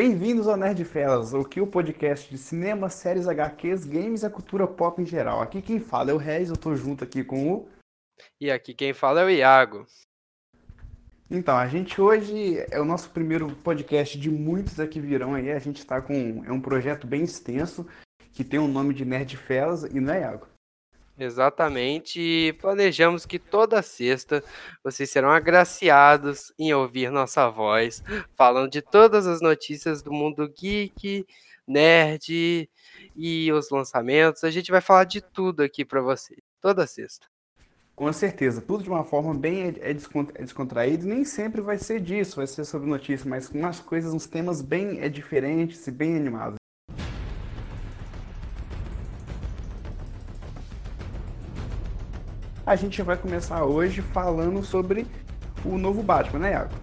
Bem-vindos ao Nerd Fellas, o que o podcast de cinema, séries, HQs, games e a cultura pop em geral. Aqui quem fala é o Reis, eu tô junto aqui com o. E aqui quem fala é o Iago. Então, a gente hoje é o nosso primeiro podcast de muitos aqui virão aí. A gente tá com. É um projeto bem extenso, que tem o nome de Nerd Fellas, e não é Iago? Exatamente. E planejamos que toda sexta vocês serão agraciados em ouvir nossa voz, falando de todas as notícias do mundo geek, nerd e os lançamentos. A gente vai falar de tudo aqui para vocês, toda sexta. Com certeza, tudo de uma forma bem é, é, é descontraída, nem sempre vai ser disso, vai ser sobre notícias, mas com umas coisas, uns temas bem diferentes e bem animados. A gente vai começar hoje falando sobre o novo Batman, né, Iago?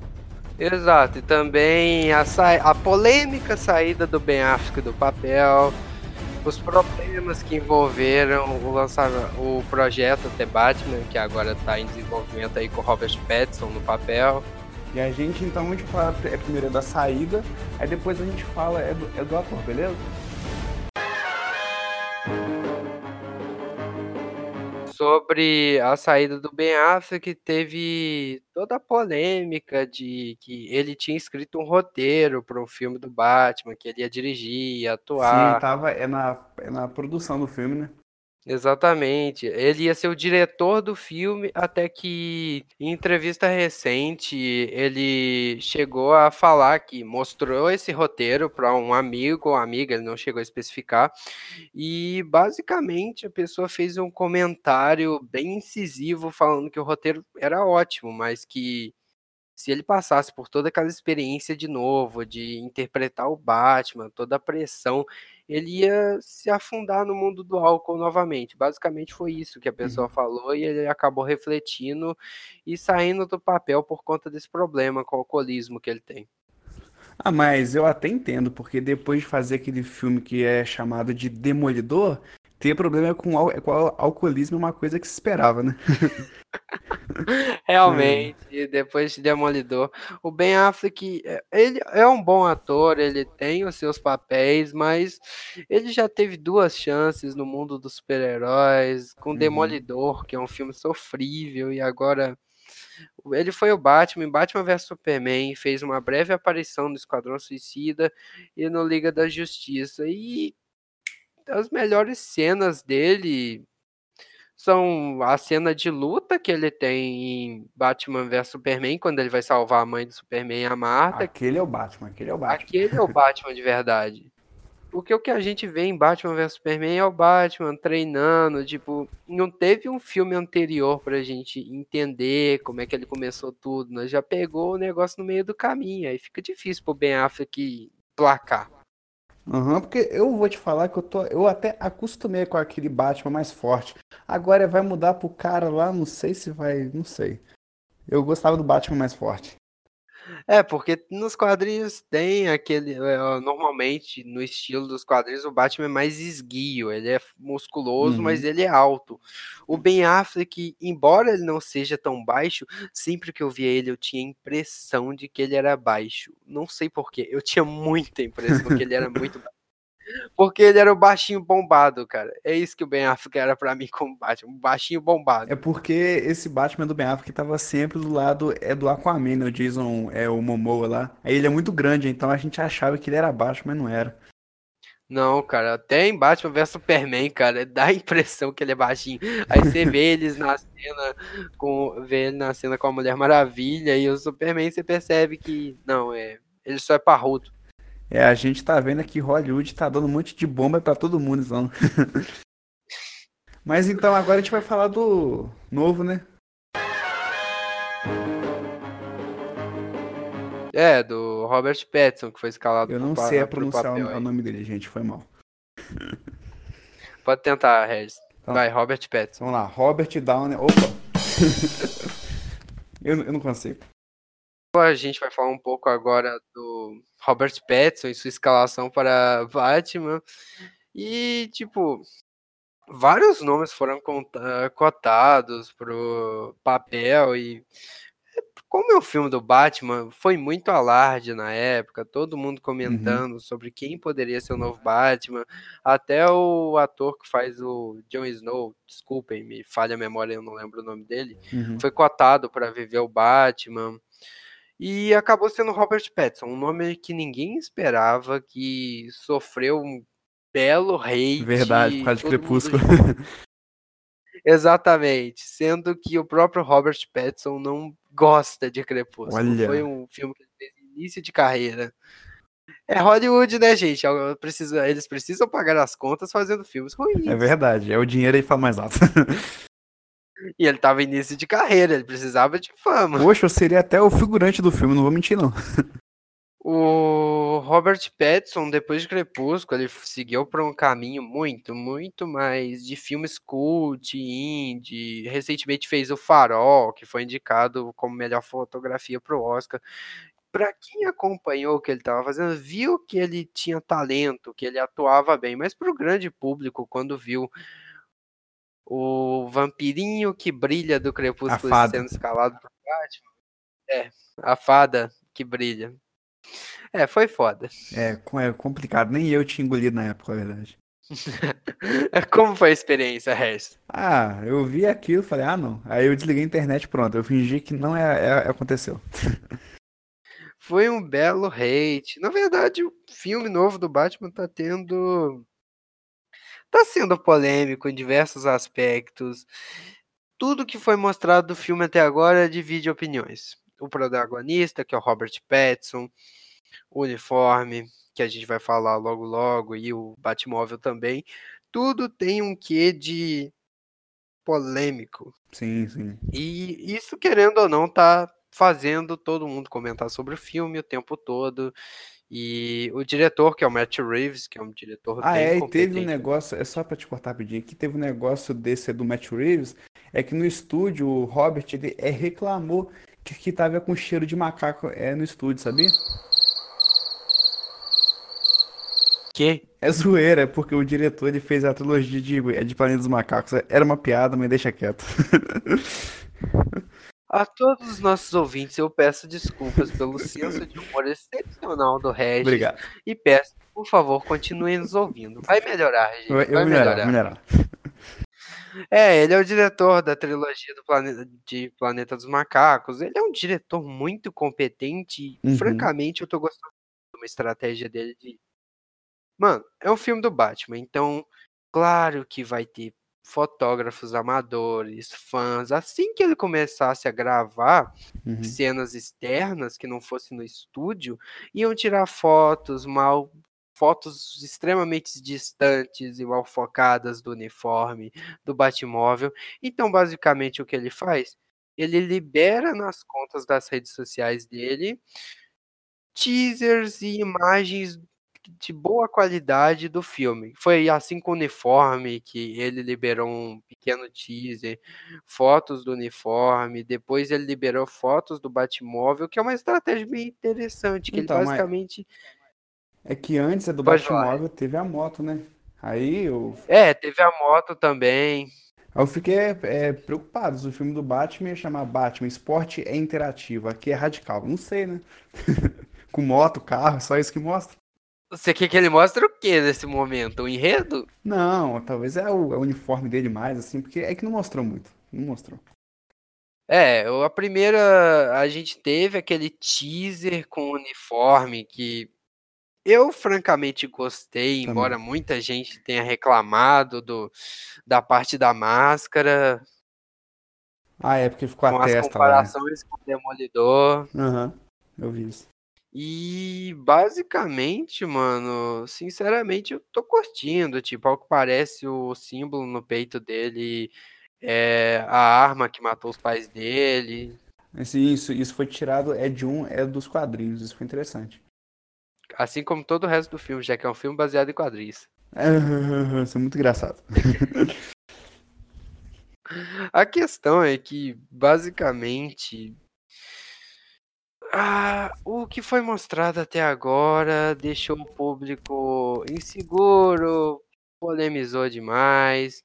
Exato, e também a, a polêmica saída do Ben Affleck do papel, os problemas que envolveram o lançar o projeto The Batman, que agora está em desenvolvimento aí com Robert Pattinson no papel. E a gente então a gente fala é primeiro da saída, aí depois a gente fala é do, é do ator, beleza? Sobre a saída do Ben Affleck, teve toda a polêmica de que ele tinha escrito um roteiro para o filme do Batman, que ele ia dirigir, ia atuar. Sim, tava é na, é na produção do filme, né? Exatamente. Ele ia ser o diretor do filme, até que em entrevista recente ele chegou a falar que mostrou esse roteiro para um amigo ou amiga, ele não chegou a especificar, e basicamente a pessoa fez um comentário bem incisivo falando que o roteiro era ótimo, mas que se ele passasse por toda aquela experiência de novo, de interpretar o Batman, toda a pressão, ele ia se afundar no mundo do álcool novamente. Basicamente foi isso que a pessoa uhum. falou e ele acabou refletindo e saindo do papel por conta desse problema com o alcoolismo que ele tem. Ah, mas eu até entendo, porque depois de fazer aquele filme que é chamado de Demolidor, ter problema com, al com alcoolismo é uma coisa que se esperava, né? Realmente, é. depois de Demolidor. O Ben Affleck, é, ele é um bom ator, ele tem os seus papéis, mas ele já teve duas chances no mundo dos super-heróis, com uhum. Demolidor, que é um filme sofrível, e agora ele foi o Batman, Batman vs Superman, fez uma breve aparição no Esquadrão Suicida e no Liga da Justiça. E as melhores cenas dele são a cena de luta que ele tem em Batman vs Superman, quando ele vai salvar a mãe do Superman, a Marta. Aquele é o Batman, aquele é o Batman. Aquele é o Batman de verdade. Porque o que a gente vê em Batman vs Superman é o Batman treinando, tipo, não teve um filme anterior pra gente entender como é que ele começou tudo, nós já pegou o negócio no meio do caminho, aí fica difícil pro Ben Affleck placar. Uhum, porque eu vou te falar que eu tô. Eu até acostumei com aquele Batman mais forte. Agora vai mudar pro cara lá, não sei se vai. Não sei. Eu gostava do Batman mais forte. É, porque nos quadrinhos tem aquele. É, normalmente, no estilo dos quadrinhos, o Batman é mais esguio. Ele é musculoso, uhum. mas ele é alto. O Ben Affleck, embora ele não seja tão baixo, sempre que eu via ele, eu tinha a impressão de que ele era baixo. Não sei porquê. Eu tinha muita impressão que ele era muito baixo. Porque ele era o baixinho bombado, cara. É isso que o Ben Affleck era para mim como Batman, um baixinho bombado. É porque esse Batman do Ben Affleck tava sempre do lado é do Aquaman, né? O Jason é o Momoa lá. Aí ele é muito grande, então a gente achava que ele era baixo, mas não era. Não, cara, até em Batman vs Superman, cara, dá a impressão que ele é baixinho. Aí você vê eles na cena com vê ele na cena com a Mulher Maravilha e o Superman você percebe que não, é, ele só é parrudo. É, a gente tá vendo aqui Hollywood tá dando um monte de bomba para todo mundo, então. Mas então agora a gente vai falar do novo, né? É, do Robert Pattinson, que foi escalado Eu não sei a pronunciar o, nome dele, gente, foi mal. Pode tentar, Regis. Então, vai, Robert Pattinson. Vamos lá, Robert Downey. Opa! eu, eu não consigo. A gente vai falar um pouco agora do Robert Pattinson e sua escalação para Batman. E, tipo, vários nomes foram cotados pro papel e como é o filme do Batman, foi muito alarde na época, todo mundo comentando uhum. sobre quem poderia ser o novo Batman, até o ator que faz o Jon Snow, desculpem, me falha a memória, eu não lembro o nome dele, uhum. foi cotado para viver o Batman. E acabou sendo Robert Pattinson, um nome que ninguém esperava, que sofreu um belo hate. Verdade, por causa de Crepúsculo. Exatamente, sendo que o próprio Robert Pattinson não gosta de Crepúsculo. Olha. Foi um filme que ele fez início de carreira. É Hollywood, né, gente? eles precisam pagar as contas fazendo filmes ruins. É verdade, é o dinheiro aí fala mais alto. E ele tava início de carreira, ele precisava de fama. Poxa, eu seria até o figurante do filme, não vou mentir, não. O Robert Pattinson, depois de Crepúsculo, ele seguiu por um caminho muito, muito mais de filmes cult, indie. Recentemente fez o Farol, que foi indicado como melhor fotografia para o Oscar. Para quem acompanhou o que ele estava fazendo, viu que ele tinha talento, que ele atuava bem, mas para o grande público, quando viu o vampirinho que brilha do Crepúsculo sendo escalado por Batman, é, a fada que brilha é, foi foda. É, é complicado. Nem eu tinha engolido na época, na verdade. Como foi a experiência, Harris? Ah, eu vi aquilo e falei, ah, não. Aí eu desliguei a internet pronto. Eu fingi que não é, é, aconteceu. foi um belo hate. Na verdade, o filme novo do Batman tá tendo. Tá sendo polêmico em diversos aspectos. Tudo que foi mostrado do filme até agora divide opiniões. O protagonista, que é o Robert Pattinson, o uniforme, que a gente vai falar logo logo, e o Batmóvel também, tudo tem um quê de polêmico. Sim, sim. E isso, querendo ou não, tá fazendo todo mundo comentar sobre o filme o tempo todo. E o diretor, que é o Matt Reeves, que é um diretor Ah, é, e teve um negócio, é só para te cortar rapidinho, que teve um negócio desse do Matt Reeves, é que no estúdio o Robert ele é, reclamou que, que tava com cheiro de macaco é, no estúdio, sabia? Que? É zoeira, é porque o diretor ele fez a trilogia de, é de Planeta dos Macacos. Era uma piada, mas deixa quieto. A todos os nossos ouvintes, eu peço desculpas pelo senso de humor excepcional do Regis. Obrigado. E peço, por favor, continuem nos ouvindo. Vai melhorar, Regis. Vai eu melhorar, melhorar. É, ele é o diretor da trilogia do planeta, de Planeta dos Macacos. Ele é um diretor muito competente. Uhum. Francamente, eu tô gostando de uma estratégia dele de Mano, é um filme do Batman, então claro que vai ter fotógrafos amadores, fãs. Assim que ele começasse a gravar uhum. cenas externas que não fosse no estúdio, iam tirar fotos mal fotos extremamente distantes e mal focadas do uniforme, do Batmóvel. Então, basicamente o que ele faz? Ele libera nas contas das redes sociais dele teasers e imagens de boa qualidade do filme. Foi assim com o uniforme, que ele liberou um pequeno teaser, fotos do uniforme, depois ele liberou fotos do Batmóvel, que é uma estratégia bem interessante, que então, ele basicamente... É que antes do Pode Batmóvel teve a moto, né? Aí eu... É, teve a moto também. Eu fiquei é, preocupado. O filme do Batman ia chamar Batman Esporte é interativo. Aqui é radical. Não sei, né? Com moto, carro, só isso que mostra. Você quer que ele mostre o que nesse momento? O enredo? Não, talvez é o, é o, uniforme dele mais, assim, porque é que não mostrou muito. Não mostrou. É, a primeira a gente teve aquele teaser com o uniforme que eu francamente gostei, Também. embora muita gente tenha reclamado do, da parte da máscara. Ah, é porque ficou a testa as comparações lá, né? com o Demolidor. Aham, uhum, eu vi isso. E basicamente, mano, sinceramente eu tô curtindo, tipo, ao que parece o símbolo no peito dele é a arma que matou os pais dele. Esse, isso, isso foi tirado, é de um, é dos quadrinhos, isso foi interessante. Assim como todo o resto do filme, já que é um filme baseado em quadrinhos. isso é muito engraçado. A questão é que, basicamente, ah, o que foi mostrado até agora deixou o público inseguro, polemizou demais.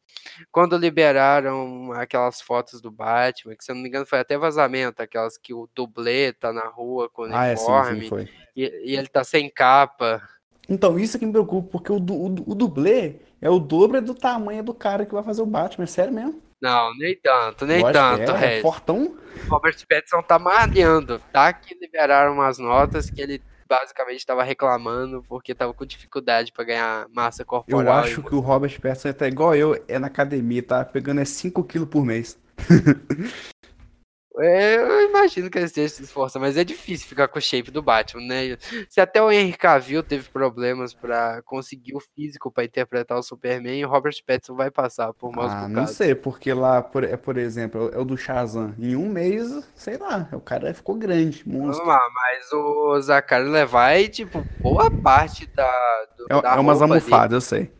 Quando liberaram aquelas fotos do Batman, que se eu não me engano foi até vazamento, aquelas que o dublê tá na rua com o Ah, é, sim, uniforme sim, foi. e, e ele tá sem capa. Então, isso é que me preocupa, porque o, o, o dublê é o dobro do tamanho do cara que vai fazer o Batman, é sério mesmo? Não, nem tanto, nem que tanto, é, é fortão. Robert Pattinson tá malhando, tá? Que liberaram umas notas que ele basicamente estava reclamando porque tava com dificuldade pra ganhar massa Eu corporal. acho que o Robert Pattinson tá igual eu, é na academia, tá pegando é 5 quilos por mês. É, eu imagino que ele esteja se esforçando, mas é difícil ficar com o shape do Batman, né? Se até o Henry Cavill teve problemas pra conseguir o físico pra interpretar o Superman, o Robert Pattinson vai passar por maus Ah, não sei, porque lá, por, é, por exemplo, é o do Shazam. Em um mês, sei lá, o cara ficou grande, monstro. Vamos lá, mas o Zachary Levi, tipo, boa parte da, do, É, da é umas almofadas, eu sei.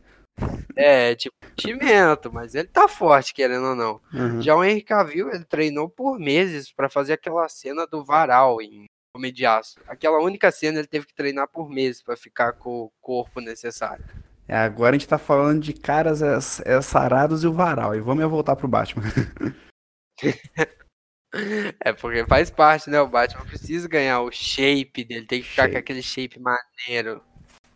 É, tipo, vestimento, mas ele tá forte, querendo ou não. Uhum. Já o Henry Cavill, ele treinou por meses pra fazer aquela cena do varal em Homem de Aço. Aquela única cena ele teve que treinar por meses pra ficar com o corpo necessário. É, agora a gente tá falando de caras é, é, sarados e o varal. E vamos voltar pro Batman. É porque faz parte, né? O Batman precisa ganhar o shape dele, tem que ficar Shape. com aquele shape maneiro.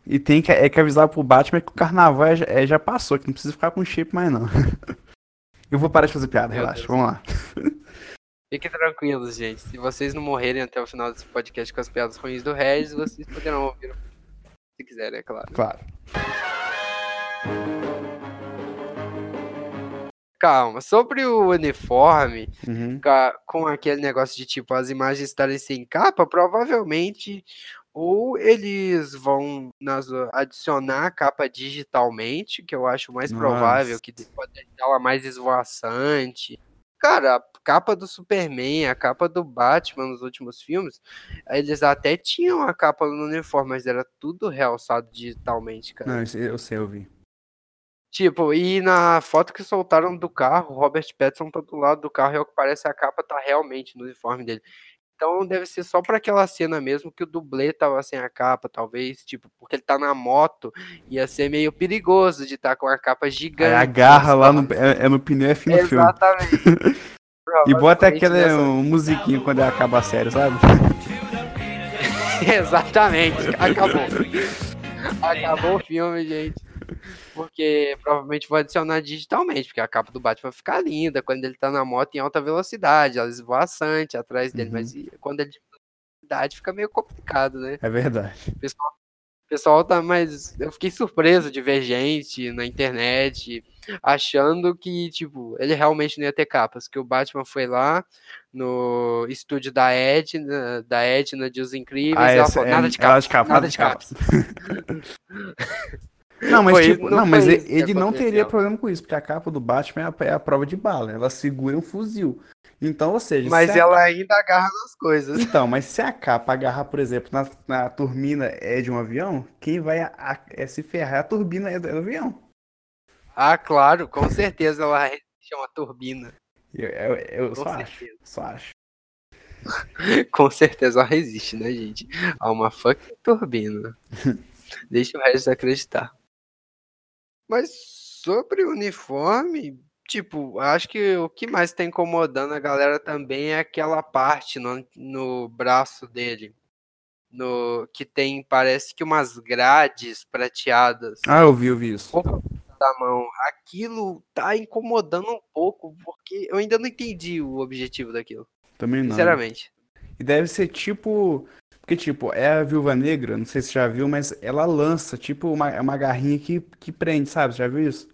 E tem que, é que avisar pro Batman que o carnaval é- é- já passou, que não precisa ficar com shape mais não. Eu vou parar de fazer piada, Meu relaxa, Deus. vamos lá. Fiquem tranquilos, gente. Se vocês não morrerem até o final desse podcast com as piadas ruins do Regis, vocês poderão ouvir se quiserem, é claro. Claro. Calma, sobre o uniforme, Uhum. com aquele negócio de tipo as imagens estarem sem capa, provavelmente ou eles vão nas- adicionar a capa digitalmente, que eu acho mais provável, Nossa. que pode deixar ela mais esvoaçante. Cara, a capa do Superman, a capa do Batman nos últimos filmes, eles até tinham a capa no uniforme, mas era tudo realçado digitalmente, cara. Não, eu sei, eu vi. Tipo, e na foto que soltaram do carro, o Robert Pattinson tá do lado do carro e ao que parece a capa tá realmente no uniforme dele. Então deve ser só pra aquela cena mesmo que o dublê tava sem a capa, talvez, tipo, porque ele tá na moto, ia ser meio perigoso de estar com a capa Aí gigante. agarra lá no, sabe? é, é no pneu é fim do filme. Exatamente. E bota aquele nessa- um, musiquinho quando acaba a série, sabe? Exatamente, acabou. Acabou o filme, gente. Porque provavelmente vou adicionar digitalmente, porque a capa do Batman vai ficar linda quando ele tá na moto em alta velocidade, ela esvoaçante atrás dele, Uhum. mas quando ele velocidade fica meio complicado, né? É verdade. O pessoal, o pessoal tá mais. Eu fiquei surpreso de ver gente na internet achando que, tipo, ele realmente não ia ter capas, que o Batman foi lá no estúdio da Edna, da Edna de Os Incríveis, Ah, ela falou, é- nada de ela capas, de capa, nada de capas. Não, mas, Foi- tipo, não não, mas ele, ele não teria problema com isso, porque a capa do Batman é a, é a prova de bala. Ela segura um fuzil. Então, ou seja, Mas se a- ela ainda agarra nas coisas. Então, mas se a capa agarrar, por exemplo, na, na turbina é de um avião, quem vai a- a- é se ferrar é a turbina é do, é do avião. Ah, claro, com certeza ela resiste a uma turbina. Eu, eu, eu só acho, só acho. Com certeza ela resiste, né, gente? A uma fucking turbina. Deixa o resto acreditar. Mas sobre o uniforme, tipo, acho que o que mais tá incomodando a galera também é aquela parte no, no braço dele. No, que tem, parece que umas grades prateadas. Ah, eu vi, eu vi isso. da mão. Aquilo tá incomodando um pouco, porque eu ainda não entendi o objetivo daquilo, Também não. sinceramente. E deve ser tipo. Porque, tipo, é a viúva negra, não sei se você já viu, mas ela lança, tipo, uma, uma garrinha que, que prende, sabe? Você já viu isso?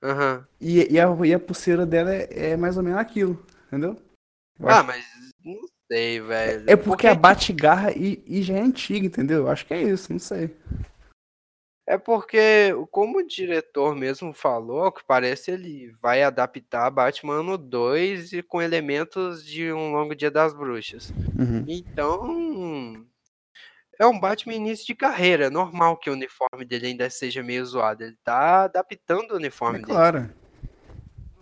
Aham. E, e, a, e a pulseira dela é, é mais ou menos aquilo, entendeu? Eu Ah, acho- mas não sei, velho. É porque a Bate-Garra e, e já é antiga, entendeu? Eu acho que é isso, não sei. É porque, como o diretor mesmo falou, ao que parece ele vai adaptar Batman no 2 e com elementos de um longo dia das bruxas. Uhum. Então, é um Batman início de carreira. É normal que o uniforme dele ainda seja meio zoado. Ele tá adaptando o uniforme É dele. claro.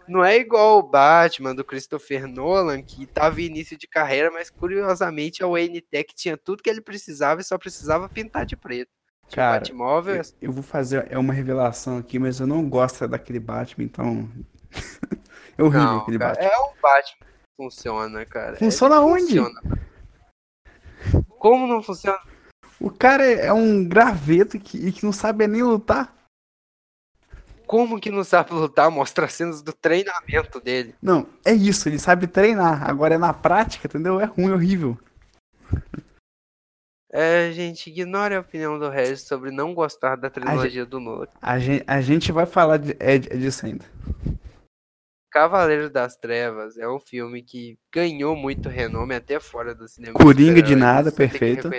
Não é igual o Batman do Christopher Nolan, que tava em início de carreira, mas curiosamente a Tech tinha tudo que ele precisava e só precisava pintar de preto. Tinha Cara, Batmóvel, eu, eu vou fazer é uma revelação aqui, mas eu não gosto daquele Batman, então. é horrível Não, aquele cara, Batman. é o Batman que funciona, cara. Funciona Ele onde? Funciona. Como não funciona? O cara é um graveto que, e que não sabe nem lutar. Como que não sabe lutar? Mostra as cenas do treinamento dele. Não, é isso, ele sabe treinar. Agora é na prática, entendeu? É ruim, é horrível. É, gente, ignore a opinião do Regis sobre não gostar da trilogia do Nolan. A gente, a gente vai falar de, é, disso ainda. Cavaleiro das Trevas é um filme que ganhou muito renome até fora do cinema. Coringa de nada, você perfeito.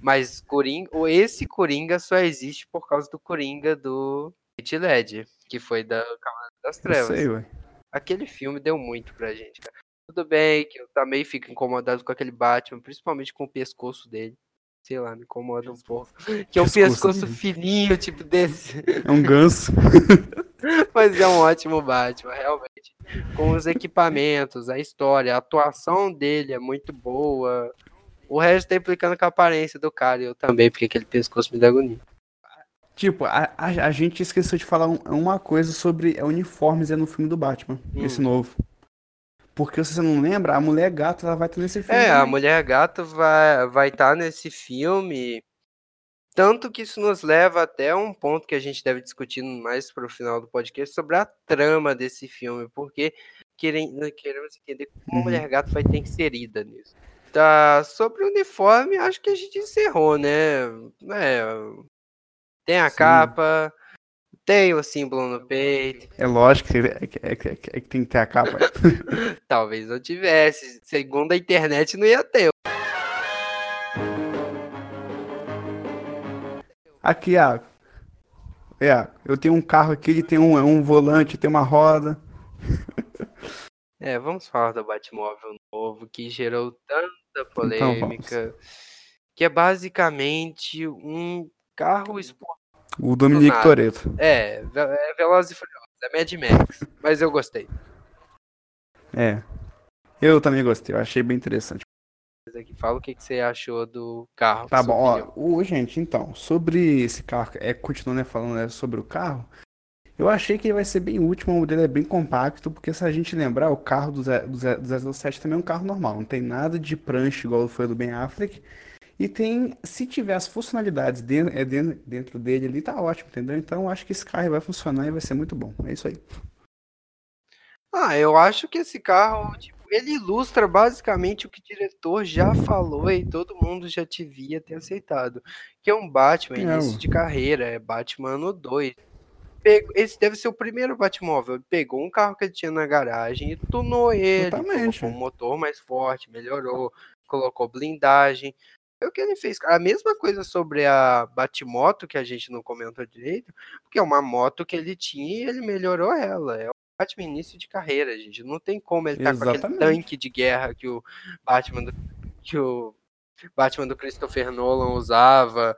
Mas Coringa, ou esse Coringa só existe por causa do Coringa do Heath Ledger, que foi da Cavaleiro das Eu Trevas. sei, ué. Aquele filme deu muito pra gente, cara. Tudo bem que eu também fico incomodado com aquele Batman, principalmente com o pescoço dele. Sei lá, me incomoda um pouco. Que é um Pescoço pescoço fininho, tipo desse. É um ganso. Mas é um ótimo Batman, realmente. Com os equipamentos, a história, a atuação dele é muito boa. O resto tá implicando com a aparência do cara, e eu também, porque aquele pescoço me dá agonia. Tipo, a, a, a gente esqueceu de falar um- uma coisa sobre é, uniformes é no filme do Batman, Hum. esse novo. Porque se você não lembra, a mulher gata ela vai estar nesse filme. É, a também. Mulher Gato vai vai estar nesse filme. Tanto que isso nos leva até um ponto que a gente deve discutir mais pro final do podcast sobre a trama desse filme, porque querem, queremos entender como a Uhum. Mulher Gato vai ter inserida nisso. Tá, sobre o uniforme, acho que a gente encerrou, né? É, tem a Sim. capa, tem o símbolo no peito, É lógico que, é, que- é que- é que tem que ter a capa. talvez não tivesse, segundo a internet não ia ter. Aqui, Iago. É, eu tenho um carro aqui, ele tem um, um volante, tem uma roda. É, vamos falar do Batmóvel novo que gerou tanta Então, polêmica, que é basicamente um carro esportivo. O Dominique nada. Toretto. É, é Velozes e Furiosos, é Mad Max, mas eu gostei. É. Eu também gostei, eu achei bem interessante. Aqui, Fala o que, que você achou do carro. Tá bom, ó, o, gente, então, sobre esse carro, é, continuando né, falando né, sobre o carro, eu achei que ele vai ser bem útil, o modelo é bem compacto, porque se a gente lembrar, o carro do, do, do 007 também é um carro normal, não tem nada de prancha igual foi do Ben Affleck, e tem, se tiver as funcionalidades dentro, é dentro, dentro dele ali, tá ótimo, entendeu? Então eu acho que esse carro vai funcionar e vai ser muito bom, é isso aí. Ah, eu acho que esse carro, tipo, ele ilustra basicamente o que o diretor já falou e todo mundo já devia ter aceitado. Que é um Batman É, início de carreira, é Batman ano 2. Pegou- Esse deve ser o primeiro Batmóvel. Ele pegou um carro que ele tinha na garagem e tunou ele, Exatamente. colocou um motor mais forte, melhorou, colocou blindagem. É o que ele fez. A mesma coisa sobre a Batmoto, que a gente não comentou direito, porque é uma moto que ele tinha e ele melhorou ela. É o Batman início de carreira, gente. Não tem como ele tá com aquele Exatamente. tanque de guerra que o Batman do, que o Batman do Christopher Nolan usava.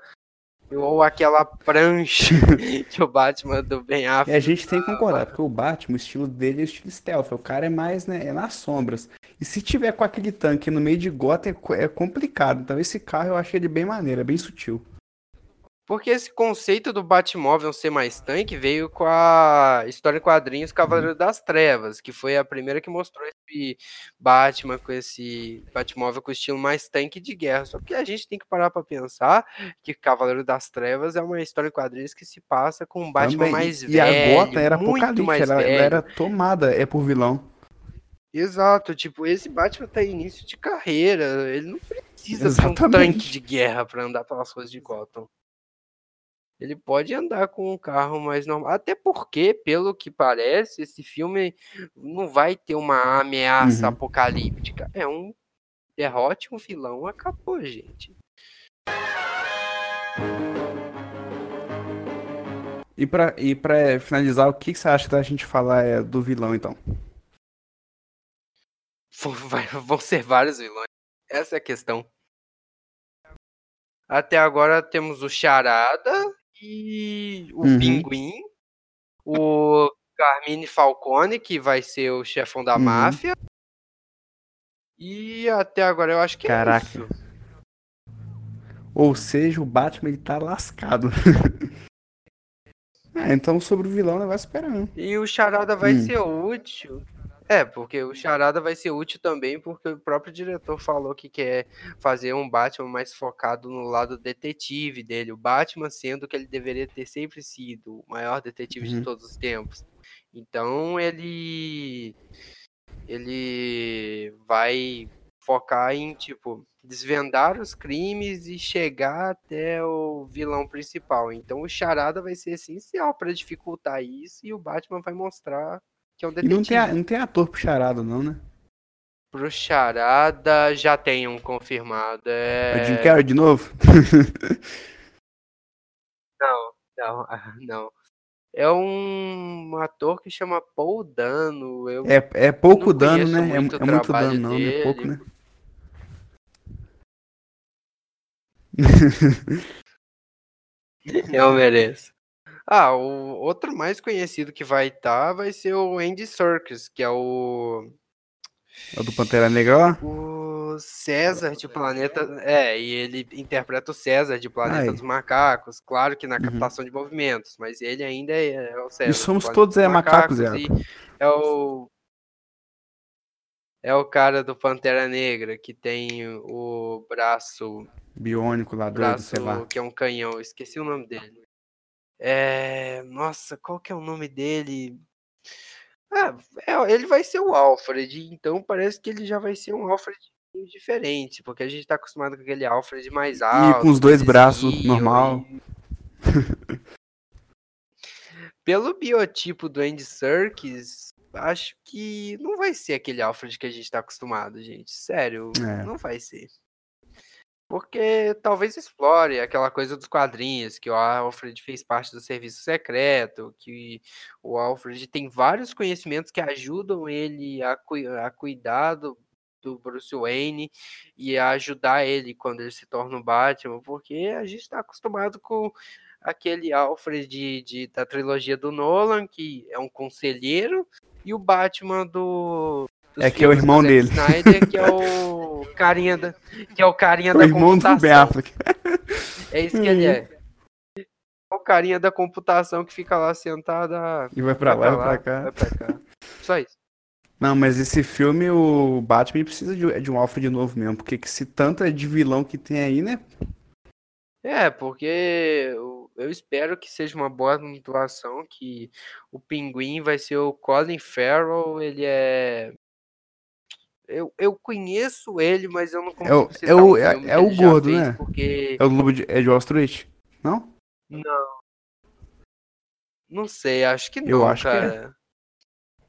Ou aquela prancha que o Batman do Ben E Affleck a gente tem que concordar, porque o Batman, o estilo dele é o estilo stealth. O cara é mais, né, é nas sombras. E se tiver com aquele tanque no meio de gota, é, é complicado. Então esse carro eu achei ele bem maneiro, é bem sutil. Porque esse conceito do Batmóvel ser mais tanque veio com a história em quadrinhos Cavaleiro das Trevas, que foi a primeira que mostrou Batman com esse Batmóvel com estilo mais tanque de guerra. Só que a gente tem que parar pra pensar que Cavaleiro das Trevas é uma história em quadrinhos que se passa com um Batman Também. mais e velho, a gota era mais ela, ela era tomada, é por vilão. Exato, tipo, esse Batman tá início de carreira, ele não precisa ser um Exatamente. tanque de guerra pra andar pelas ruas de Gotham. Ele pode andar com um carro mais normal, até porque, pelo que parece, esse filme não vai ter uma ameaça Uhum. apocalíptica. É um derrote um vilão, acabou, gente. E pra, e pra finalizar, o que, que você acha da gente falar é, do vilão, então? Vão- vai- vão ser vários vilões. Essa é a questão. Até agora temos o Charada e o Uhum. Pinguim, o Carmine Falcone, que vai ser o chefão da Uhum. máfia. E até agora eu acho que Caraca. é isso. Ou seja, o Batman ele tá lascado. ah, então sobre o vilão, vai esperando. E o Charada vai Hum. ser útil. É, porque o Charada vai ser útil também, porque o próprio diretor falou que quer fazer um Batman mais focado no lado detetive dele. O Batman sendo que ele deveria ter sempre sido o maior detetive de Uhum. todos os tempos. Então ele. Ele vai focar em, tipo, desvendar os crimes e chegar até o vilão principal. Então o Charada vai ser essencial para dificultar isso e o Batman vai mostrar que é um E detetive. não tem, a- não tem ator pro charado, não, né? Pro Charada já tem um confirmado. É o É... Jim Carrey de novo? Não, não, ah, não. É um ator que chama Paul Dano. Eu... É, é pouco dano, né? É, muito o é muito trabalho dano, não, é pouco, né? Eu mereço. Ah, o outro mais conhecido que vai estar vai ser o Andy Serkis, que é o, É o do Pantera Negra lá? o César de Planeta. É, e ele interpreta o César de Planeta Ai. dos Macacos. Claro que na Uhum. captação de movimentos, mas ele ainda é, é o César. E somos todos dos é macacos, e Iago. é o. É o cara do Pantera Negra que tem o braço Biônico lá, doido, sei lá. braço que é um canhão, esqueci o nome dele. É, nossa, qual que é o nome dele? Ah, é, ele vai ser o Alfred, então parece que ele já vai ser um Alfred diferente, porque a gente tá acostumado com aquele Alfred mais alto. com os dois braços, normal. e- Pelo biotipo do Andy Serkis, acho que não vai ser aquele Alfred que a gente tá acostumado, gente. Sério, É. não vai ser. Porque talvez explore aquela coisa dos quadrinhos, que o Alfred fez parte do serviço secreto, que o Alfred tem vários conhecimentos que ajudam ele a, cui- a cuidar do, do Bruce Wayne e a ajudar ele quando ele se torna o Batman, porque a gente está acostumado com aquele Alfred de, de- da trilogia do Nolan, que é um conselheiro, e o Batman do. É que é o do irmão dele. Snyder, que é o carinha da, que é o carinha O da irmão do Ben computação. Affleck. É isso que ele é. É o carinha da computação que fica lá sentado. ah, E vai pra vai lá, vai pra cá. vai pra cá. Só isso. Não, mas esse filme, o Batman precisa de, de um Alfred novo mesmo, porque que se tanto é de vilão que tem aí, né? É, porque eu, eu espero que seja uma boa atuação, que o Pinguim vai ser o Colin Farrell, ele é... Eu, eu conheço ele, mas eu não consigo o- é citar o- um é- é o gordo, né? Porque... É o Lobo de, é de Wall Street? Não? Não. Não sei, acho que não, Eu acho que é. cara.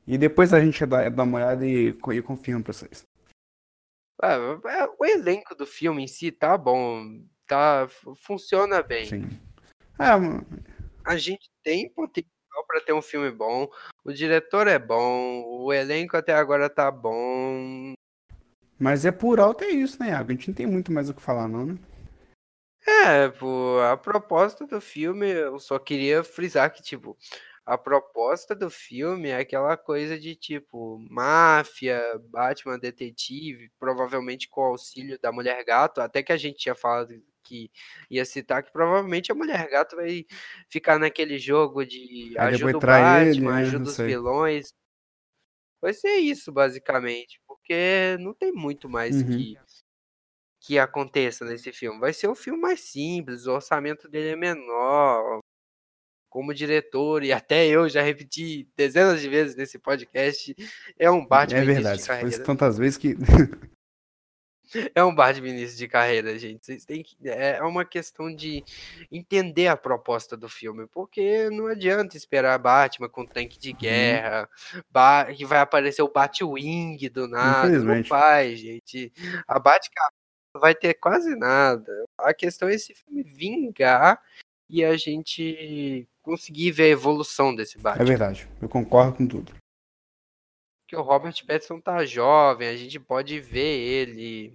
E depois a gente dá, dá uma olhada e, e confirma pra vocês. Ah, é, o elenco do filme em si tá bom, tá, fu- funciona bem. Sim. Mano, A gente tem potencial para ter um filme bom, o diretor é bom, o elenco até agora tá bom. mas é por alto é isso, né, Iago? A gente não tem muito mais o que falar, não, né? É, pô, a proposta do filme, eu só queria frisar que, tipo, a proposta do filme é aquela coisa de, tipo, máfia, Batman detetive, provavelmente com o auxílio da Mulher Gato, até que a gente tinha falado que ia citar que provavelmente a Mulher Gato vai ficar naquele jogo de Aí ajuda o trai ele, Batman, né, ajuda os sei. vilões. Vai ser isso, basicamente, porque não tem muito mais Uhum. que que aconteça nesse filme. Vai ser um filme mais simples, o orçamento dele é menor. Como diretor, e até eu já repeti dezenas de vezes nesse podcast, é um Batman é verdade, carreira. tantas vezes que. É um Batman início de carreira, gente. Vocês têm que... É uma questão de entender a proposta do filme, porque não adianta esperar Batman com tanque Uhum. de guerra, ba- que vai aparecer o Batwing do nada. Não vai, gente. A Batcap não vai ter quase nada. A questão é esse filme vingar e a gente conseguir ver a evolução desse É Batman. verdade, eu concordo com tudo. que o Robert Pattinson tá jovem, a gente pode ver ele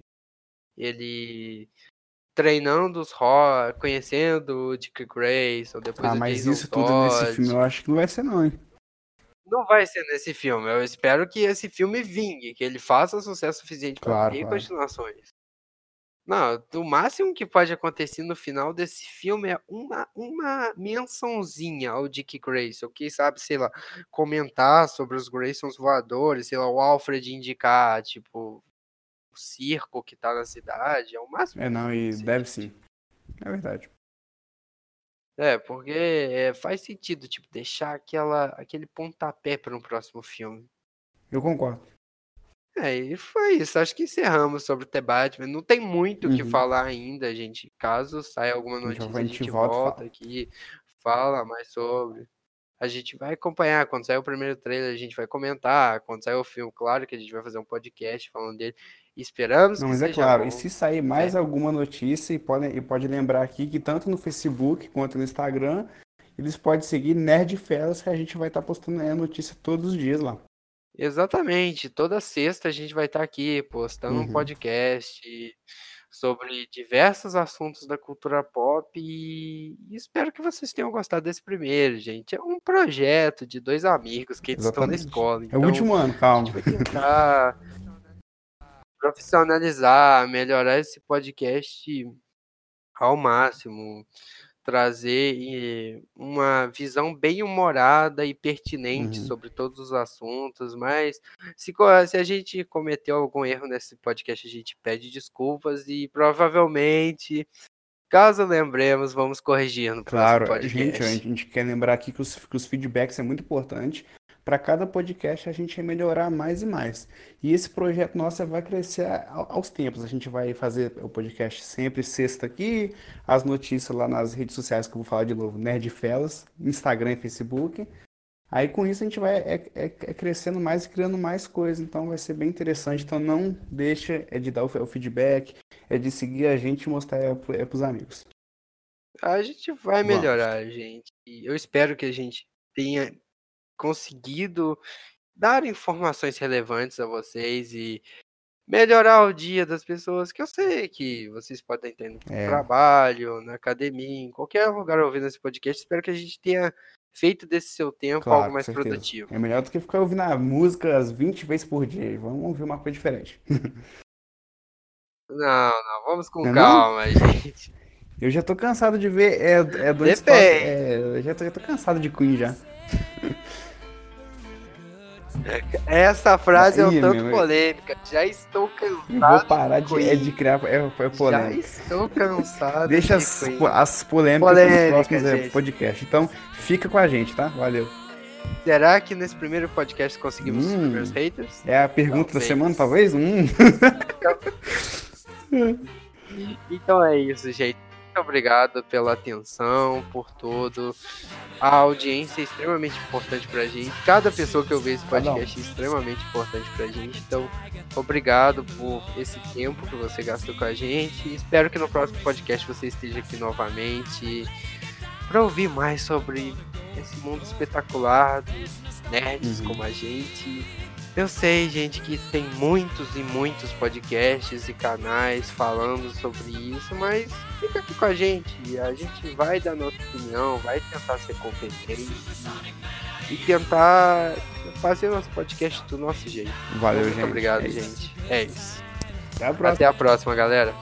ele treinando os Ro conhecendo o Dick Grayson, depois Ah, o mas Jason isso tudo nesse filme eu acho que não vai ser, não, hein? Não vai ser nesse filme. Eu espero que esse filme vingue, que ele faça sucesso suficiente para Claro, ter claro. continuações. Não, o máximo que pode acontecer no final desse filme é uma, uma mençãozinha ao Dick Grayson. Quem sabe, sei lá, comentar sobre os Graysons voadores, sei lá, o Alfred indicar, tipo, circo que tá na cidade. É o máximo. É, não, e deve sim. É verdade. É, porque é, faz sentido, tipo, deixar aquela, aquele pontapé para um próximo filme. Eu concordo. É, e foi isso. Acho que encerramos sobre o The Batman. Não tem muito o que Uhum. falar ainda, gente. Caso saia alguma notícia, a gente volta volta aqui, fala mais sobre. A gente vai acompanhar. Quando sair o primeiro trailer, a gente vai comentar. Quando sair o filme, claro que a gente vai fazer um podcast falando dele. Esperamos Não, mas é claro, bom. e se sair mais alguma notícia, e pode, e pode lembrar aqui que tanto no Facebook quanto no Instagram, eles podem seguir Nerd Felas, que a gente vai estar postando aí a notícia todos os dias lá. Exatamente. Toda sexta a gente vai estar aqui postando um Uhum. podcast sobre diversos assuntos da cultura pop e espero que vocês tenham gostado desse primeiro, gente. É um projeto de dois amigos que eles estão na escola, É o então último ano, a calma. gente vai tentar profissionalizar, melhorar esse podcast ao máximo, trazer eh, uma visão bem humorada e pertinente Uhum. sobre todos os assuntos, mas se, se a gente cometeu algum erro nesse podcast, a gente pede desculpas e provavelmente, caso lembremos, vamos corrigir no próximo Claro, gente, a gente quer lembrar aqui que os, que os feedbacks é muito importante. Para cada podcast a gente melhorar mais e mais. E esse projeto nosso vai crescer aos tempos. A gente vai fazer o podcast sempre sexta aqui, as notícias lá nas redes sociais que eu vou falar de novo, Nerd Felas, Instagram e Facebook. Aí com isso a gente vai é, é- é crescendo mais e criando mais coisas. Então vai ser bem interessante. Então não deixa é de dar o, o feedback, é de seguir a gente e mostrar é, é pros amigos. A gente vai Vamos. melhorar, gente. E eu espero que a gente tenha conseguido dar informações relevantes a vocês e melhorar o dia das pessoas, que eu sei que vocês podem ter no É. trabalho, na academia, em qualquer lugar ouvindo esse podcast. Espero que a gente tenha feito desse seu tempo Claro, algo mais produtivo. É melhor do que ficar ouvindo a música as 20 vezes por dia. Vamos ouvir uma coisa diferente. Não, não, vamos com Não é não? calma, gente. Eu já tô cansado de ver. É, é dois Depende. toques- é, eu já tô, já tô cansado de Queen já. Essa frase é um tanto meu, polêmica. Já estou Eu vou cansado parar de de, é, criar é, é Já polêmica. estou cansado Deixa de as, po- as polêmicas Polêmica, nos próximos é, gente. podcasts. Então, fica com a gente, tá? Valeu. Será que nesse primeiro podcast conseguimos os Hum. primeiros haters? É a pergunta da Talvez. semana, talvez? Hum. Então é isso, gente. Muito obrigado pela atenção, por tudo. A audiência é extremamente importante pra gente. Cada pessoa que eu vejo esse podcast é extremamente importante pra gente. Então, obrigado por esse tempo que você gastou com a gente. Espero que no próximo podcast você esteja aqui novamente para ouvir mais sobre esse mundo espetacular dos nerds Uhum. como a gente. Eu sei, gente, que tem muitos e muitos podcasts e canais falando sobre isso, mas fica aqui com a gente. e A gente vai dar nossa opinião, vai tentar ser competente e tentar fazer nosso podcast do nosso jeito. Valeu, Muito gente. obrigado, É gente. É isso. Até a próxima. Até a próxima, galera.